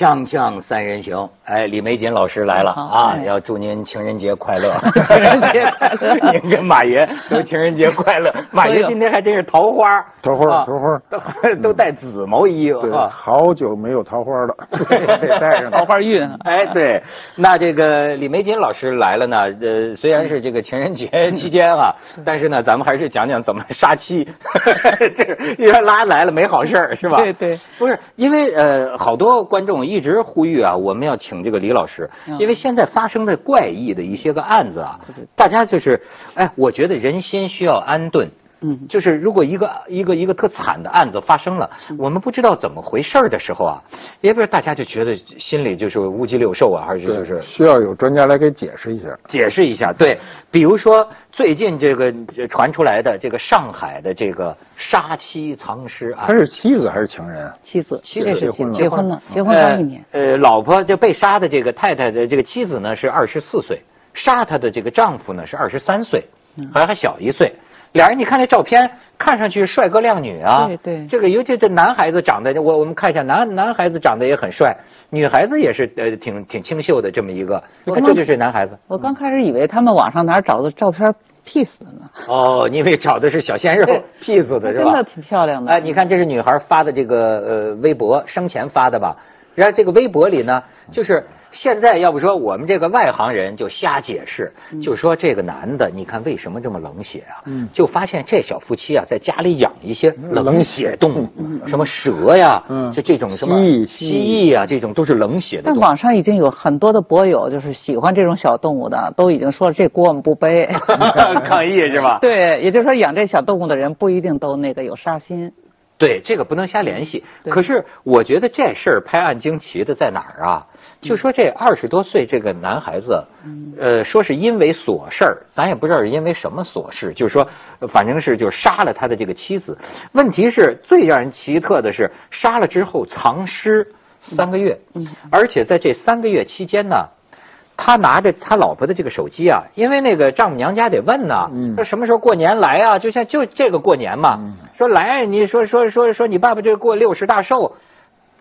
锵锵三人行，哎，李玫瑾老师来了啊！哎要祝您情人节快乐，情人节快乐您跟马爷都情人节快乐。马爷今天还真是桃花，桃花啊桃花都都带紫毛衣服对，啊。好久没有桃花了，得带上桃花运。哎，对，那这个李玫瑾老师来了呢，呃，虽然是这个情人节期间啊，但是呢，咱们还是讲讲怎么杀妻，这拉来了没好事儿是吧？对对，不是因为呃，好多观众一直呼吁啊，我们要请这个李老师，嗯因为现在发生的怪异的一些个案子啊，大家就是，哎，我觉得人心需要安顿。嗯就是如果一个一个一个特惨的案子发生了，我们不知道怎么回事儿的时候啊，也不是大家就觉得心里就是乌鸡六兽啊，还是就，是需要有专家来给解释一下。解释一下。对，比如说最近这个传出来的这个上海的这个杀妻藏尸案他，是妻子还是情人啊？妻子，妻子是结婚了结婚了，结婚刚一年。呃。呃，老婆就被杀的这个太太的这个妻子呢是二十四岁，杀她的这个丈夫呢是二十三岁，嗯好像还小一岁。俩人，你看那照片，看上去帅哥靓女啊。对对这个尤其这男孩子长得，我我们看一下，男男孩子长得也很帅，女孩子也是呃挺挺清秀的这么一个。你看，这就是男孩子。我刚开始以为他们网上哪儿找的照片 P 死的呢，哦，因为找的是小鲜肉对 P 死的是吧？真的挺漂亮的。哎，你看这是女孩发的这个呃微博，生前发的吧？然后这个微博里呢，就是现在要不说我们这个外行人就瞎解释，就说这个男的，你看为什么这么冷血啊？嗯就发现这小夫妻啊，在家里养一些冷冷血动物，什么蛇呀，嗯就这种什么蜥蜴蜥蜴啊，这种都是冷血的。但网上已经有很多的博友，就是喜欢这种小动物的，都已经说了这锅我们不背。抗议是吧？对，也就是说养这小动物的人不一定都那个有杀心。对，这个不能瞎联系。可是我觉得这事儿拍案惊奇的在哪儿啊？就说这二十多岁这个男孩子，呃，说是因为琐事儿，咱也不知道是因为什么琐事，就是说，呃反正是就杀了他的这个妻子。问题是最让人奇特的是，杀了之后藏尸三个月，而且在这三个月期间呢。他拿着他老婆的这个手机啊，因为那个丈母娘家得问呐，嗯说什么时候过年来啊？就像就这个过年嘛，说来，你说说说说你爸爸这过六十大寿，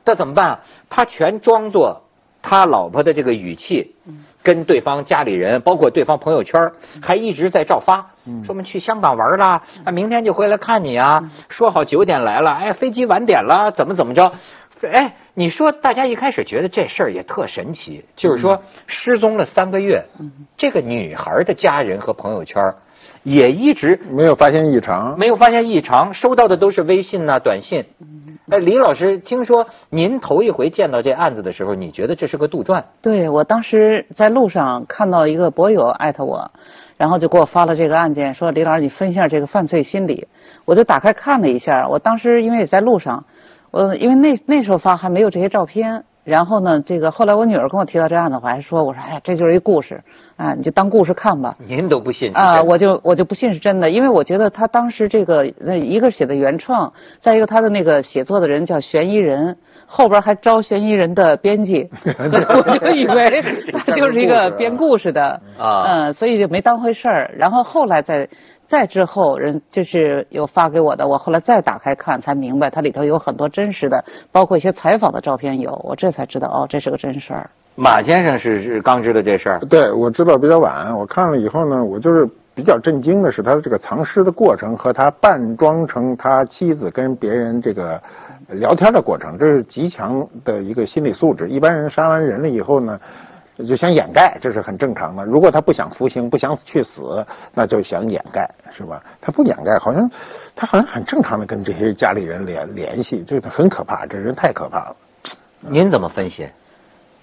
这怎么办啊？他全装作他老婆的这个语气，跟对方家里人，包括对方朋友圈，还一直在照发，说我们去香港玩啦，啊，明天就回来看你啊，说好九点来了，哎，飞机晚点了，怎么怎么着？哎，你说大家一开始觉得这事儿也特神奇，就是说失踪了三个月，这个女孩的家人和朋友圈也一直没有发现异常，没有发现异常，收到的都是微信呐、短信。哎，李老师，听说您头一回见到这案子的时候，你觉得这是个杜撰？对我当时在路上看到一个博友艾特我，然后就给我发了这个案件，说李老师你分析下这个犯罪心理，我就打开看了一下。我当时因为也在路上，我因为那那时候发还没有这些照片，然后呢，这个后来我女儿跟我提到这案子，我还说我说哎呀这就是一故事啊，你就当故事看吧。您都不信啊、我就我就不信是真的，因为我觉得他当时这个那一个写的原创，再一个他的那个写作的人叫嫌疑人，后边还招嫌疑人的编辑，所以我就以为他就是一个编故事的啊嗯，所以就没当回事儿。然后后来再再之后人就是有发给我的，我后来再打开看才明白，它里头有很多真实的，包括一些采访的照片有，我这才知道哦，这是个真事儿。马先生是是刚知道这事儿，对我知道比较晚，我看了以后呢，我就是比较震惊的是他的这个藏尸的过程和他扮装成他妻子跟别人这个聊天的过程，这是极强的一个心理素质。一般人杀完人了以后呢，就想掩盖，这是很正常的。如果他不想服刑，不想去死，那就想掩盖，是吧？他不掩盖，好像他好像很正常的跟这些家里人联联系，这个很可怕，这人太可怕了。您怎么分析？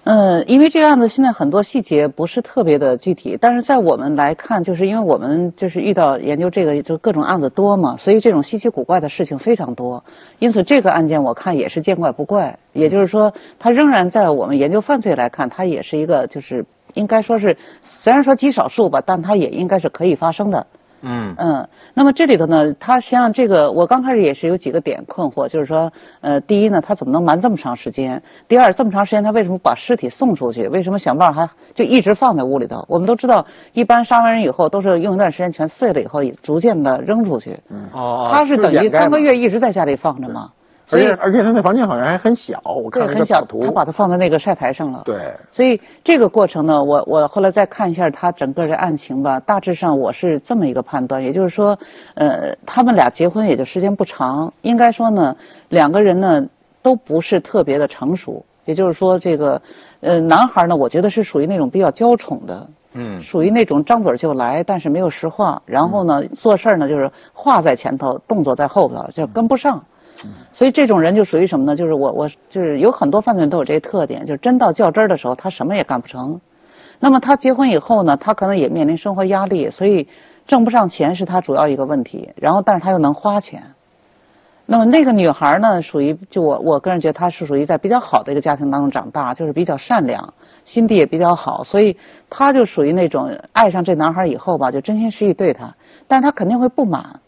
嗯，因为这个案子现在很多细节不是特别的具体，但是在我们来看，就是因为我们就是遇到研究这个就各种案子多嘛，所以这种稀奇古怪的事情非常多，因此这个案件我看也是见怪不怪。也就是说，它仍然在我们研究犯罪来看，它也是一个就是应该说是虽然说极少数吧，但它也应该是可以发生的。嗯嗯，那么这里头呢，他实际上这个我刚开始也是有几个点困惑，就是说，呃，第一呢，他怎么能瞒这么长时间？第二，这么长时间他为什么把尸体送出去？为什么想办法还就一直放在屋里头？我们都知道，一般杀完人以后都是用一段时间全碎了以后，逐渐的扔出去。哦他是等于三个月一直在家里放着吗？而且而且他那房间好像还很小，我看，很小，了个草图。他把它放在那个晒台上了。对，所以这个过程呢，我我后来再看一下他整个的案情吧，大致上我是这么一个判断，也就是说，呃，他们俩结婚也就时间不长，应该说呢，两个人呢都不是特别的成熟，也就是说，这个呃男孩呢，我觉得是属于那种比较娇宠的。嗯属于那种张嘴就来，但是没有实话。然后呢，做事儿呢就是话在前头，动作在后头，就跟不上。所以这种人就属于什么呢？就是我我就是有很多犯罪人都有这个特点，就是真到较真儿的时候，他什么也干不成。那么他结婚以后呢，他可能也面临生活压力，所以挣不上钱是他主要一个问题。然后，但是他又能花钱。那么那个女孩呢，属于就我我个人觉得她是属于在比较好的一个家庭当中长大，就是比较善良，心地也比较好，所以她就属于那种爱上这男孩以后吧，就真心实意对他，但是她肯定会不满。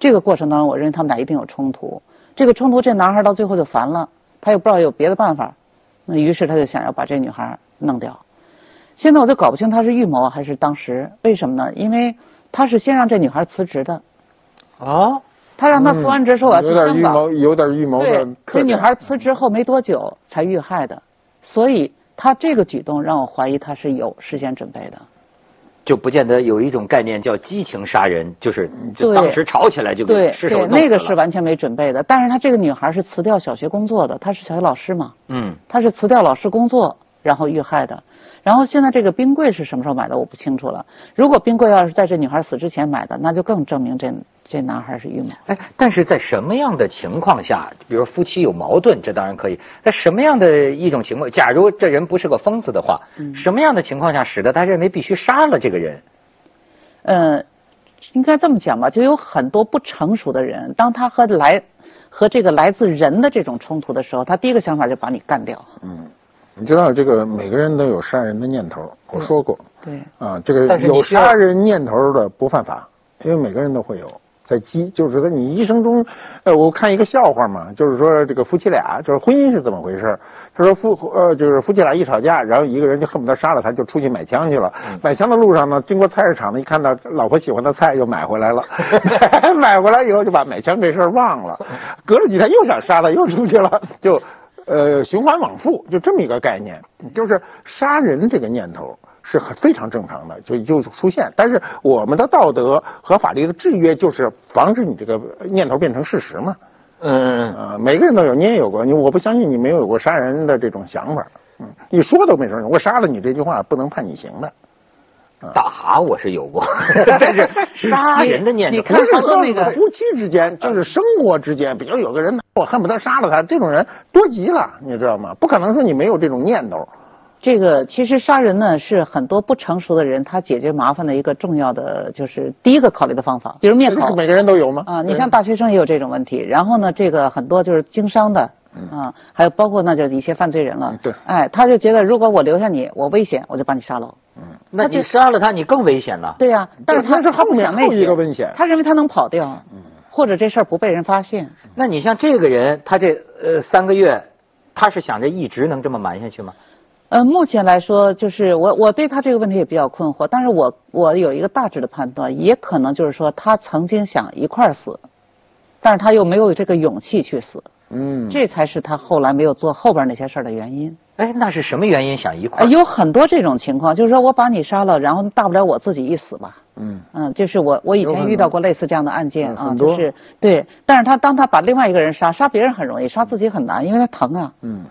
这个过程当中，我认为他们俩一定有冲突。这个冲突，这男孩到最后就烦了，他又不知道有别的办法，那于是他就想要把这女孩弄掉。现在我就搞不清他是预谋还是当时，为什么呢？因为他是先让这女孩辞职的，啊，他让她辞完职说我要去有点香港。预谋，有点预谋的这女孩辞职后没多久才遇害的，所以他这个举动让我怀疑他是有事先准备的。就不见得有一种概念叫激情杀人，就是就当时吵起来就给对对，失手弄死那个是完全没准备的。但是她这个女孩是辞掉小学工作的，她是小学老师嘛，嗯她是辞掉老师工作然后遇害的。然后现在这个冰柜是什么时候买的我不清楚了。如果冰柜要是在这女孩死之前买的，那就更证明这这男孩是预谋。哎，但是在什么样的情况下，比如夫妻有矛盾，这当然可以。在什么样的一种情况，假如这人不是个疯子的话，嗯什么样的情况下使得他认为必须杀了这个人？呃，应该这么讲吧，就有很多不成熟的人，当他和来和这个来自人的这种冲突的时候，他第一个想法就把你干掉。嗯你知道这个每个人都有杀人的念头，我说过对，啊，这个但是有杀人念头的不犯法，因为每个人都会有。在激，就是说你一生中，呃，我看一个笑话嘛，就是说这个夫妻俩，就是婚姻是怎么回事？他说夫呃，就是夫妻俩一吵架，然后一个人就恨不得杀了他，就出去买枪去了。买枪的路上呢，经过菜市场呢，一看到老婆喜欢的菜，又买回来了。买回来以后就把买枪这事儿忘了，隔了几天又想杀他，又出去了，就呃循环往复，就这么一个概念，就是杀人这个念头。是很非常正常的，就就出现。但是我们的道德和法律的制约就是防止你这个念头变成事实嘛。嗯，呃，每个人都有，你也有过。你我不相信你没有过杀人的这种想法。嗯，你说都没事，我杀了你这句话不能判你刑的。打我是有过，但是杀人的念头你看不是说那个夫妻之间，就是生活之间，比如有个人我恨不得杀了他，这种人多极了，你知道吗？不可能说你没有这种念头。这个其实杀人呢是很多不成熟的人他解决麻烦的一个重要的就是第一个考虑的方法，比如灭口每个人都有吗？啊，你像大学生也有这种问题。然后呢，这个很多就是经商的。啊，还有包括那就一些犯罪人了嗯，对哎，他就觉得如果我留下你，我危险，我就把你杀了。嗯那你杀了他，你更危险了。对呀、但是他那是后面他不想那后一个危险他认为他能跑掉，或者这事儿不被人发现。那你像这个人，他这呃三个月，他是想着一直能这么瞒下去吗？呃，目前来说，就是我我对他这个问题也比较困惑，但是我我有一个大致的判断，也可能就是说他曾经想一块儿死，但是他又没有这个勇气去死，嗯，这才是他后来没有做后边那些事儿的原因。哎，那是什么原因想一块呃，儿？有很多这种情况，就是说我把你杀了，然后大不了我自己一死吧。嗯嗯，就是我我以前遇到过类似这样的案件啊，就是对，但是他当他把另外一个人杀，杀别人很容易，杀自己很难，因为他疼啊。嗯。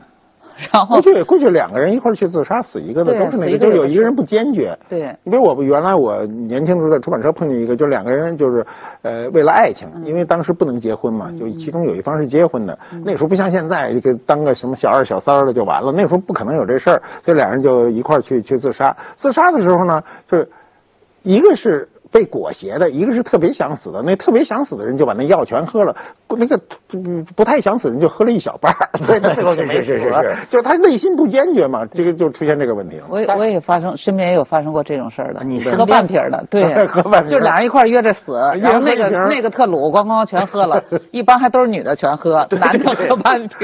然后过去过去两个人一块儿去自杀，死一个的都是那个，就有一个人不坚决。对，你比如我原来我年轻的时候在出版社碰见一个，就两个人就是，呃，为了爱情，因为当时不能结婚嘛，就其中有一方是结婚的，那时候不像现在，这个当个什么小二小三的就完了，那时候不可能有这事儿，这两人就一块儿去去自杀。自杀的时候呢，就是一个是被裹挟的，一个是特别想死的。那特别想死的人就把那药全喝了，那个不不太想死的人就喝了一小半儿，所以他最后就没死了是是是是。就他内心不坚决嘛，这个就出现这个问题了。我也我也发生，身边也有发生过这种事儿的。你 喝半瓶的，对，喝半瓶就俩人一块约着死，然后那个那个特鲁，咣咣全喝了，一般还都是女的全喝，男的喝半瓶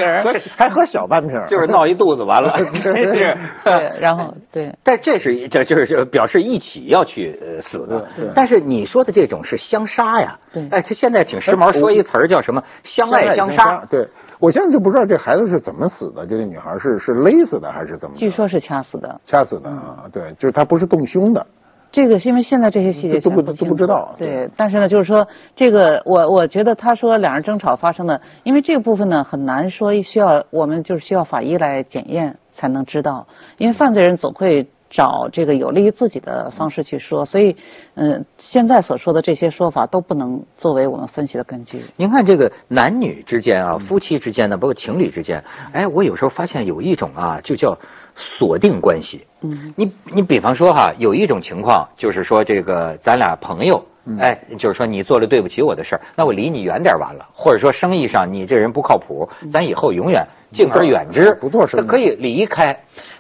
还喝小半瓶，就是闹一肚子完了，真是。对，然后对，但这是这就是就表示一起要去呃死的对对，但是你说的这种是相杀呀，对哎，他现在挺时髦，说一词儿叫什么“相爱相杀对，我现在就不知道这孩子是怎么死的，这个女孩是是勒死的还是怎么？据说是掐死的。掐死的啊，对，就是她不是动凶的。这个是因为现在这些细节都不都都不知道。对，但是呢，就是说这个，我我觉得他说两人争吵发生的，因为这个部分呢很难说需要我们就是需要法医来检验才能知道，因为犯罪人总会找这个有利于自己的方式去说，所以嗯，现在所说的这些说法都不能作为我们分析的根据。您看这个男女之间啊，夫妻之间呢，包括情侣之间，哎，我有时候发现有一种啊，就叫。锁定关系，嗯，你你比方说哈，有一种情况就是说这个咱俩朋友，哎，就是说你做了对不起我的事儿，那我离你远点完了，或者说生意上你这人不靠谱，咱以后永远敬而远之，不做生意，可以离开。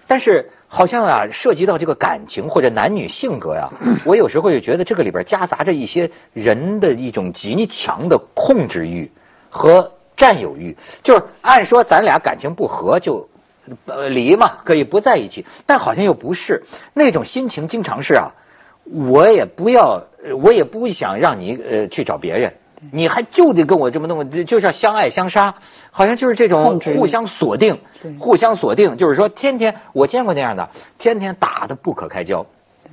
但是好像啊，涉及到这个感情或者男女性格呀，我有时候就觉得这个里边夹杂着一些人的一种极强的控制欲和占有欲，就是按说咱俩感情不和就。呃，离嘛可以不在一起，但好像又不是那种心情，经常是啊，我也不要，我也不想让你呃去找别人，你还就得跟我这么弄，就是要相爱相杀，好像就是这种互相锁定，互相锁定，就是说天天我见过那样的，天天打的不可开交，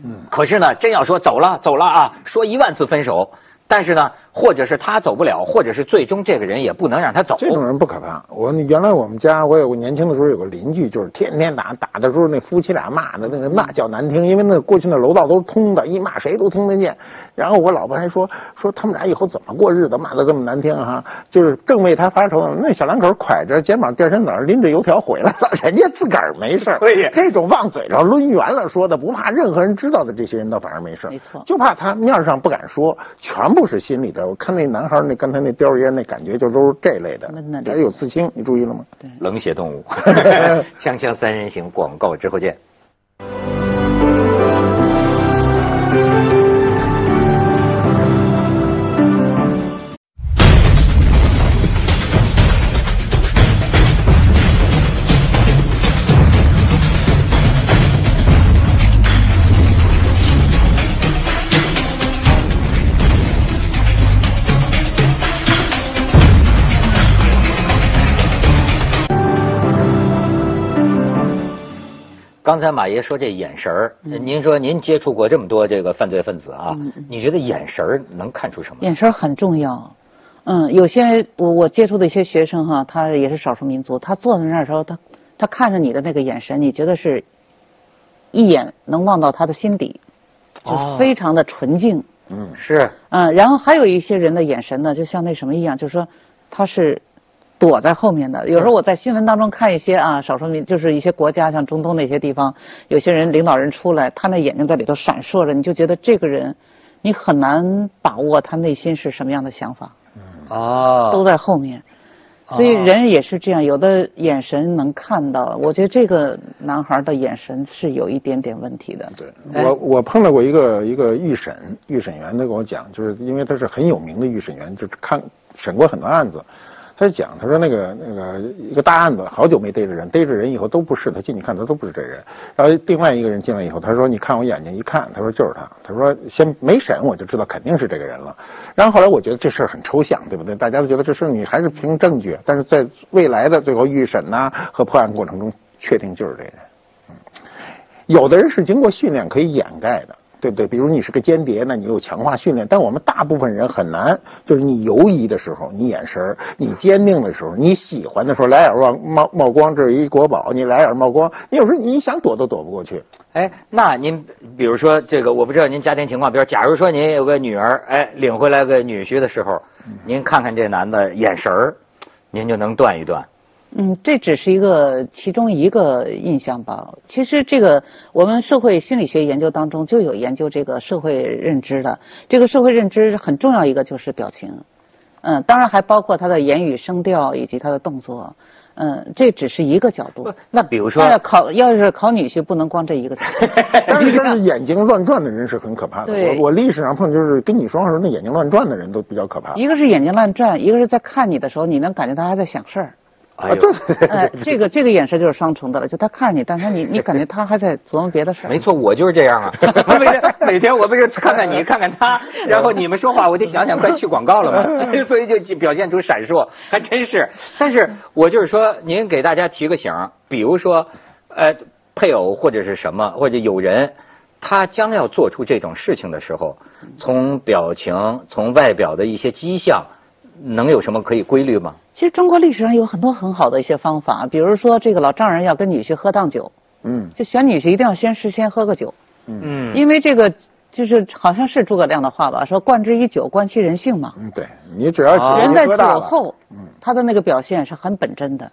嗯，可是呢，真要说走了走了啊，说一万次分手。但是呢，或者是他走不了，或者是最终这个人也不能让他走。这种人不可怕。我原来我们家，我有个年轻的时候有个邻居，就是天天打，打的时候那夫妻俩骂的那个那叫难听，因为那过去那楼道都是通的，一骂谁都听得见。然后我老婆还说 说他们俩以后怎么过日子，骂的这么难听哈，就是正为他发愁。那小两口挎着肩膀垫身子拎着油条回来了，人家自个儿没事对，这种往嘴上抡圆了说的，不怕任何人知道的这些人倒反而没事没错。就怕他面上不敢说，全部是心里的。我看那男孩那刚才那叼着烟那感觉就都是这类的，还有刺青，你注意了吗？对，冷血动物。锵锵三人行，广告之后见。刚才马爷说这眼神儿，您说您接触过这么多这个犯罪分子啊，你觉得眼神儿能看出什么？眼神很重要。嗯，有些我我接触的一些学生哈，他也是少数民族，他坐在那儿的时候，他他看着你的那个眼神，你觉得是一眼能望到他的心底，就非常的纯净。嗯，是。嗯，然后还有一些人的眼神呢，就像那什么一样，就是说他是。躲在后面的，有时候我在新闻当中看一些啊，少数民就是一些国家，像中东那些地方，有些人领导人出来，他那眼睛在里头闪烁着，你就觉得这个人，你很难把握他内心是什么样的想法。嗯哦，都在后面，所以人也是这样，有的眼神能看到。我觉得这个男孩的眼神是有一点点问题的。对，我我碰到过一个一个预审预审员，他跟我讲，就是因为他是很有名的预审员，就是看审过很多案子。他就讲，他说那个那个一个大案子，好久没逮着人，逮着人以后都不是他进去看，他都不是这人。然后另外一个人进来以后，他说：“你看我眼睛一看，他说就是他。他说先没审我就知道肯定是这个人了。然后后来我觉得这事儿很抽象，对不对？大家都觉得这事儿你还是凭证据，但是在未来的最后预审呐和破案过程中，确定就是这人。有的人是经过训练可以掩盖的。”对不对？比如你是个间谍，那你有强化训练，但我们大部分人很难。就是你犹疑的时候，你眼神儿；你坚定的时候，你喜欢的时候，来眼冒冒冒光，这是一国宝，你来眼冒光，你有时候你想躲都躲不过去。哎，那您比如说这个，我不知道您家庭情况，比如假如说您有个女儿，哎，领回来个女婿的时候，您看看这男的眼神儿，您就能断一断。嗯，这只是一个其中一个印象吧。其实这个我们社会心理学研究当中就有研究这个社会认知的。这个社会认知很重要一个就是表情，嗯，当然还包括他的言语声调以及他的动作，嗯，这只是一个角度。那比如说，要考要是考女婿，不能光这一个角度。但是眼睛乱转的人是很可怕的。我我历史上碰就是跟你说话时候那眼睛乱转的人都比较可怕。一个是眼睛乱转，一个是在看你的时候，你能感觉他还在想事儿。哎呦，哎，这个这个眼神就是双重的了，就他看着你，但是你 你感觉他还在琢磨别的事儿。没错，我就是这样啊。每天每天我不是看看你，看看他，然后你们说话，我得想想快去广告了嘛，所以就表现出闪烁，还真是。但是我就是说，您给大家提个醒，比如说，呃，配偶或者是什么，或者有人，他将要做出这种事情的时候，从表情、从外表的一些迹象，能有什么可以规律吗？其实中国历史上有很多很好的一些方法，比如说这个老丈人要跟女婿喝当酒，嗯就选女婿一定要先事先喝个酒，嗯，因为这个就是好像是诸葛亮的话吧，说灌之以酒，观其人性嘛。嗯，对你只要啊人在酒后，嗯他的那个表现是很本真的。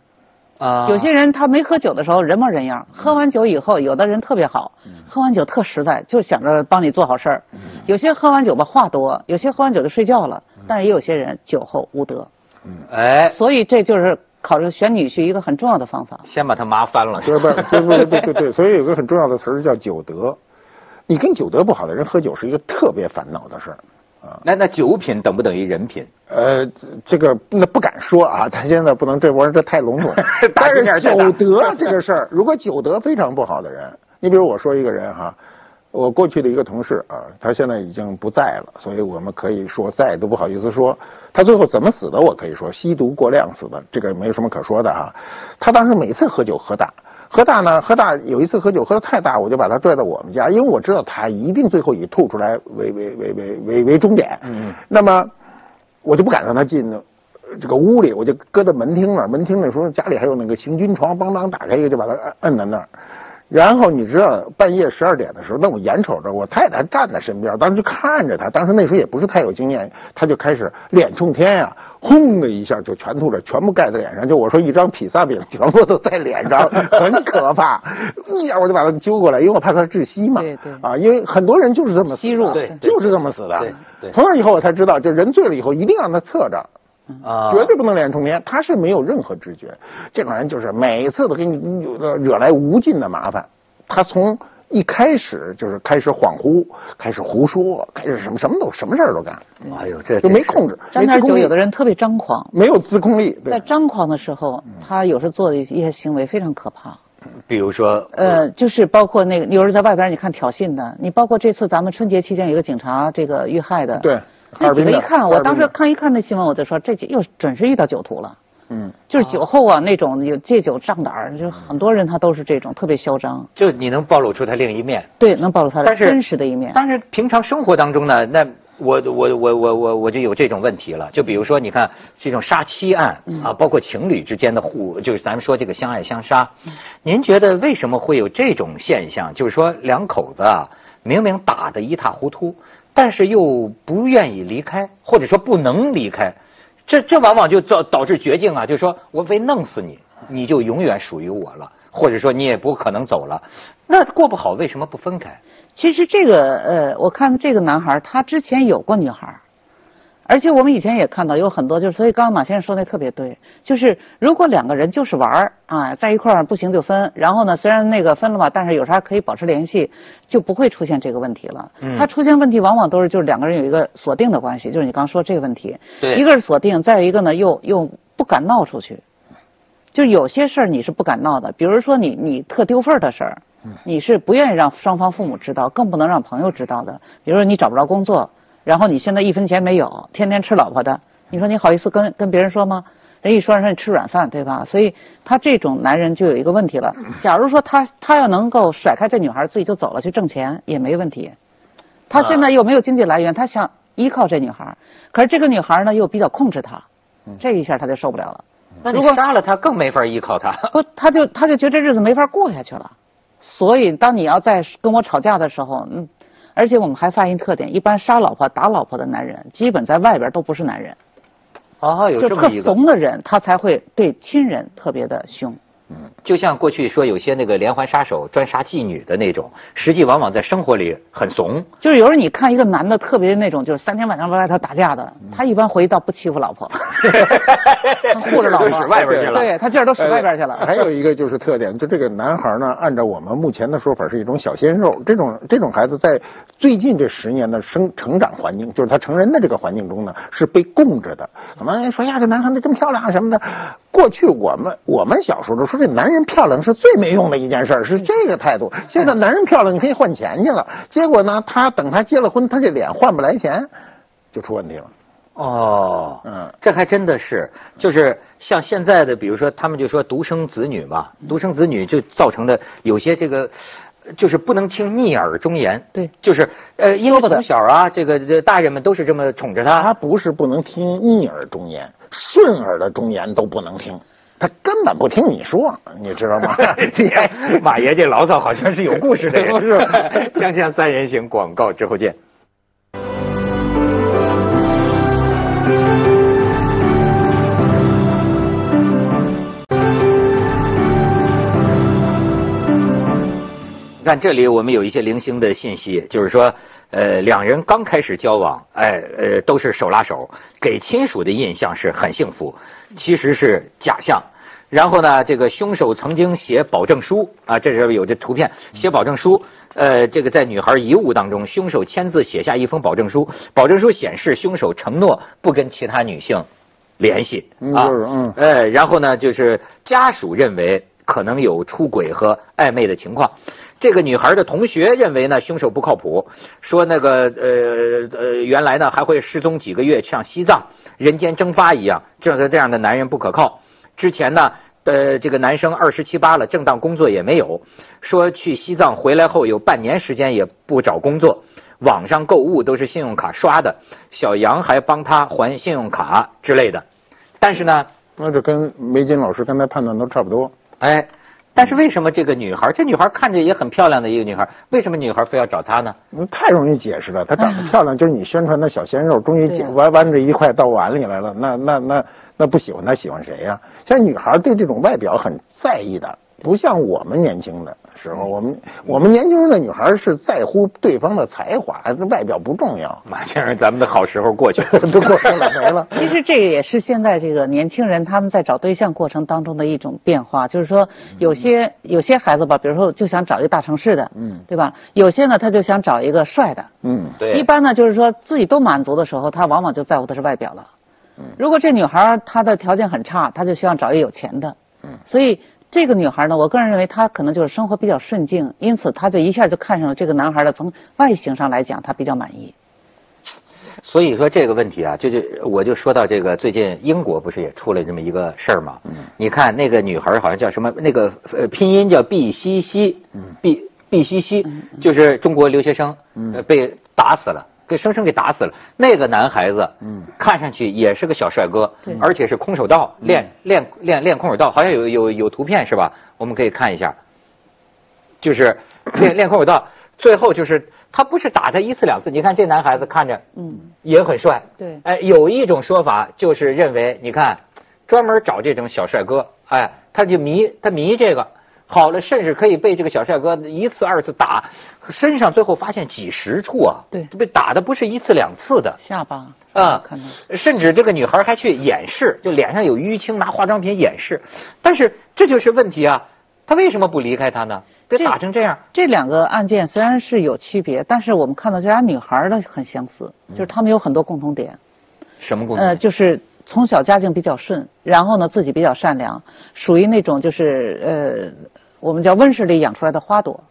啊，有些人他没喝酒的时候人模人样，喝完酒以后，有的人特别好，喝完酒特实在，就想着帮你做好事儿。有些喝完酒吧话多，有些喝完酒就睡觉了，但是也有些人酒后无德，嗯哎，所以这就是考虑选女婿一个很重要的方法。先把他麻翻了。对不是，对对对对对，所以有个很重要的词儿叫酒德。你跟酒德不好的人喝酒是一个特别烦恼的事儿。那那酒品等不等于人品？呃，这这个那不敢说啊，他现在不能这玩意儿这太笼统。打但是酒德这个事儿，如果酒德非常不好的人，你比如我说一个人哈，我过去的一个同事啊，他现在已经不在了，所以我们可以说在都不好意思说。他最后怎么死的，我可以说吸毒过量死的，这个没有什么可说的哈。他当时每次喝酒喝大。喝大呢？喝大有一次喝酒喝得太大，我就把他拽到我们家，因为我知道他一定最后以吐出来为为为为为为终点。嗯，那么我就不敢让他进呃这个屋里，我就搁在门厅那儿。门厅那时候家里还有那个行军床，邦当打开一个就把他摁摁在那儿。然后你知道半夜十二点的时候，那我眼瞅着我太太站在身边，当时就看着他。当时那时候也不是太有经验，他就开始脸冲天呀、轰的一下就全吐了，全部盖在脸上。就我说一张披萨饼全部都在脸上，很可怕。一下我就把他揪过来，因为我怕他窒息嘛。对对啊，因为很多人就是这么吸入对就是这么死的。对对从那以后我才知道，就人醉了以后一定让他侧着。啊，绝对不能脸冲天，他是没有任何知觉。这种人就是每次都给你惹惹来无尽的麻烦。他从一开始就是开始恍惚，开始胡说，开始什么什么都什么事儿都干，哎呦，这就没控制，沾点酒，没自控力有的人特别张狂，没有自控力。对，在张狂的时候，他有时做的一些行为非常可怕。比如说，呃，就是包括那个有时候在外边你看挑衅的，你包括这次咱们春节期间有一个警察这个遇害的，对，那几个一看，我当时看一看那新闻，我就说这又准是遇到酒徒了。嗯，就是酒后啊，那种有借酒壮胆儿，就很多人他都是这种特别嚣张，就你能暴露出他另一面。对，能暴露他的但是真实的一面。但是平常生活当中呢，那我我我我我我就有这种问题了。就比如说，你看这种杀妻案啊，包括情侣之间的互，就是咱们说这个相爱相杀，您觉得为什么会有这种现象？就是说两口子啊，明明打得一塌糊涂，但是又不愿意离开，或者说不能离开，这这往往就造导致绝境啊！就是说我非弄死你，你就永远属于我了，或者说你也不可能走了。那过不好，为什么不分开？其实这个呃，我看这个男孩他之前有过女孩，而且我们以前也看到有很多，就是所以刚刚马先生说那特别对，就是如果两个人就是玩儿啊，在一块儿不行就分，然后呢虽然那个分了吧，但是有啥可以保持联系，就不会出现这个问题了。嗯他出现问题往往都是就是两个人有一个锁定的关系，就是你刚说这个问题，对一个是锁定，再有一个呢又又不敢闹出去。就有些事儿你是不敢闹的，比如说你你特丢份儿的事儿，你是不愿意让双方父母知道，更不能让朋友知道的。比如说你找不着工作，然后你现在一分钱没有，天天吃老婆的，你说你好意思跟跟别人说吗？人一说让你吃软饭，对吧？所以他这种男人就有一个问题了。假如说他他要能够甩开这女孩，自己就走了去挣钱也没问题。他现在又没有经济来源，他想依靠这女孩，可是这个女孩呢又比较控制他，这一下他就受不了了。那如果杀了他，更没法依靠他。不，他就他就觉得这日子没法过下去了，所以当你要在跟我吵架的时候，嗯，而且我们还发现一特点，一般杀老婆打老婆的男人，基本在外边都不是男人，哦，有就特这么一个，怂的人，他才会对亲人特别的凶。就像过去说有些那个连环杀手专杀妓女的那种，实际往往在生活里很怂。就是有时候你看一个男的特别那种，就是三天晚上在外头打架的，他一般回去倒不欺负老婆，他护着老婆，使外边去了对他劲儿都使外边去了。还有一个就是特点，就这个男孩呢，按照我们目前的说法是一种小鲜肉。这种这种孩子在最近这十年的生成长环境，就是他成人的这个环境中呢，是被供着的。很多人说呀，这男孩子真漂亮啊什么的，过去我们我们小时候都说这男人漂亮是最没用的一件事儿，是这个态度。现在男人漂亮你可以换钱去了，结果呢，他等他结了婚，他这脸换不来钱，就出问题了。哦，嗯，这还真的是，就是像现在的，比如说他们就说独生子女嘛，独生子女就造成的有些这个，就是不能听逆耳忠言。对，就是呃，因为从小啊，这个这大人们都是这么宠着他。他不是不能听逆耳忠言，顺耳的忠言都不能听，他根本不听你说，你知道吗？马爷这牢骚好像是有故事的，是。锵锵三人行，广告之后见。看这里，我们有一些零星的信息，就是说，呃，两人刚开始交往，哎，呃，都是手拉手，给亲属的印象是很幸福，其实是假象。然后呢，这个凶手曾经写保证书啊，这是有这图片，写保证书。呃，这个在女孩遗物当中，凶手签字写下一封保证书，保证书显示凶手承诺不跟其他女性联系啊，嗯，呃，然后呢，就是家属认为可能有出轨和暧昧的情况。这个女孩的同学认为呢，凶手不靠谱，说那个呃呃，原来呢还会失踪几个月，像西藏人间蒸发一样，这个这样的男人不可靠。之前呢，呃，这个男生二十七八了，正当工作也没有，说去西藏回来后有半年时间也不找工作，网上购物都是信用卡刷的，小杨还帮他还信用卡之类的。但是呢，那这跟梅金老师刚才判断都差不多。哎。但是为什么这个女孩，这女孩看着也很漂亮的一个女孩，为什么女孩非要找他呢？太容易解释了，她长得漂亮，就是你宣传的小鲜肉，终于弯弯着一块到碗里来了，那那那那不喜欢她喜欢谁呀？像女孩对这种外表很在意的。不像我们年轻的时候，我们我们年轻时候的女孩是在乎对方的才华，外表不重要。马先生，咱们的好时候过去了，都过去了，没了。其实这个也是现在这个年轻人他们在找对象过程当中的一种变化，就是说有些有些孩子吧，比如说就想找一个大城市的，嗯，对吧？有些呢他就想找一个帅的，嗯，对。一般呢就是说自己都满足的时候，他往往就在乎的是外表了。嗯，如果这女孩她的条件很差，她就希望找一个有钱的，嗯，所以。这个女孩呢，我个人认为她可能就是生活比较顺境，因此她就一下就看上了这个男孩了。从外形上来讲，她比较满意。所以说这个问题啊，就就我就说到这个，最近英国不是也出了这么一个事儿吗？嗯。你看那个女孩好像叫什么？那个呃拼音叫毕西西，嗯，毕毕西西，就是中国留学生，嗯，被打死了。给生生给打死了。那个男孩子，嗯，看上去也是个小帅哥，对，而且是空手道，练练练练空手道，好像有有有图片是吧？我们可以看一下，就是 练练空手道，最后就是他不是打他一次两次，你看这男孩子看着，嗯，也很帅，对，哎，有一种说法就是认为，你看，专门找这种小帅哥，哎，他就迷他迷这个。好了，甚至可以被这个小帅哥一次二次打，身上最后发现几十处啊，对，被打的不是一次两次的下巴啊，甚至这个女孩还去掩饰，就脸上有淤青，拿化妆品掩饰。但是这就是问题啊，他为什么不离开他呢？被打成这样。这两个案件虽然是有区别，但是我们看到这俩女孩的很相似，就是他们有很多共同点。什么共同？呃，就是。从小家境比较顺，然后呢自己比较善良，属于那种就是呃我们叫温室里养出来的花朵，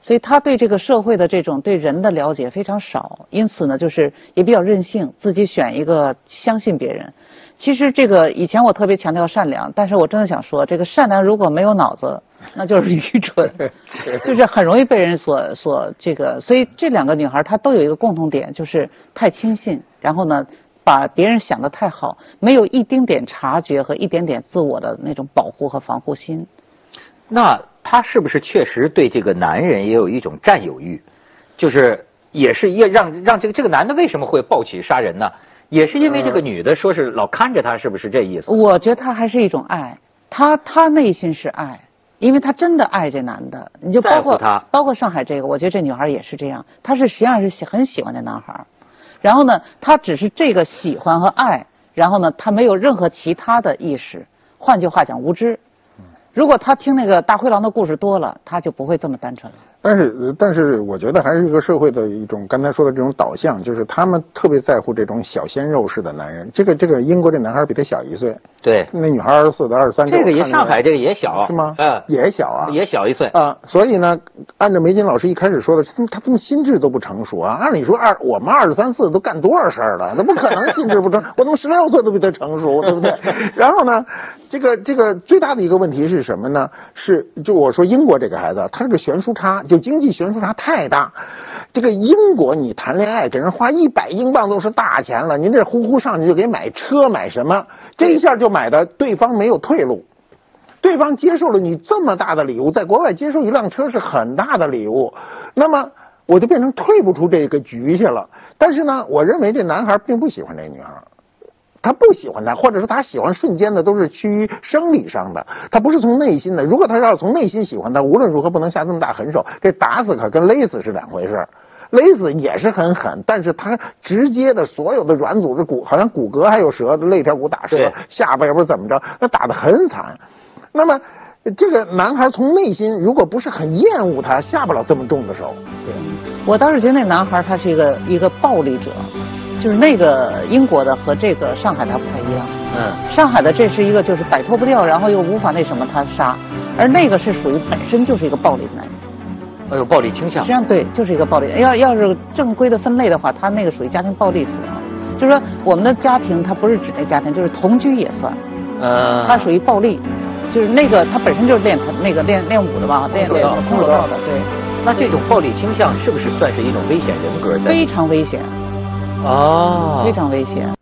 所以他对这个社会的这种对人的了解非常少，因此呢就是也比较任性，自己选一个相信别人。其实这个以前我特别强调善良，但是我真的想说，这个善良如果没有脑子，那就是愚蠢，就是很容易被人所所这个。所以这两个女孩她都有一个共同点，就是太轻信，然后呢。把别人想得太好，没有一丁点察觉和一点点自我的那种保护和防护心。那他是不是确实对这个男人也有一种占有欲？就是也是也让让这个这个男的为什么会暴起杀人呢？也是因为这个女的说是老看着他，是不是这意思？我觉得他还是一种爱，他他内心是爱，因为他真的爱这男的。你就包括他，包括上海这个，我觉得这女孩也是这样，她是实际上是喜很喜欢这男孩。然后呢，她只是这个喜欢和爱，然后呢，他没有任何其他的意识。换句话讲，无知。如果他听那个大灰狼的故事多了，他就不会这么单纯了。但是，但是，我觉得还是一个社会的一种刚才说的这种导向，就是他们特别在乎这种小鲜肉式的男人。这个，这个英国这男孩比他小一岁，对，那女孩二十四的二十三。这个也上海这个也小是吗？嗯，也小啊，也小一岁啊。所以呢，按照梅金老师一开始说的，他他们心智都不成熟啊。按理说二我们二十三四都干多少事儿了，那不可能心智不成。我怎么十六岁都比他成熟，对不对？然后呢，这个这个最大的一个问题是什么呢？是就我说英国这个孩子，他这个悬殊差。就经济悬殊差太大，这个英国你谈恋爱给人花一百英镑都是大钱了，您这呼呼上去就给买车买什么，这一下就买的对方没有退路，对方接受了你这么大的礼物，在国外接受一辆车是很大的礼物，那么我就变成退不出这个局去了。但是呢，我认为这男孩并不喜欢这女孩。他不喜欢他，或者说他喜欢瞬间的，都是趋于生理上的，他不是从内心的。如果他要从内心喜欢他，无论如何不能下这么大狠手。这打死可跟勒死是两回事勒死也是很狠，但是他直接的所有的软组织骨，好像骨骼还有折，肋条骨打折，下巴也不知怎么着，那打得很惨。那么这个男孩从内心如果不是很厌恶他，下不了这么重的手。对，我倒是觉得那男孩他是一个一个暴力者。就是那个英国的和这个上海的不太一样。嗯，上海的这是一个就是摆脱不掉，然后又无法那什么他杀，而那个是属于本身就是一个暴力的男人。哎有暴力倾向。实际上对，就是一个暴力。要要是正规的分类的话，他那个属于家庭暴力素质。就是说我们的家庭，他不是指那家庭，就是同居也算。呃。他属于暴力，就是那个他本身就是练那个练练武的嘛，练练空手道的。对。那这种暴力倾向是不是算是一种危险人格？非常危险。哦，非常危险。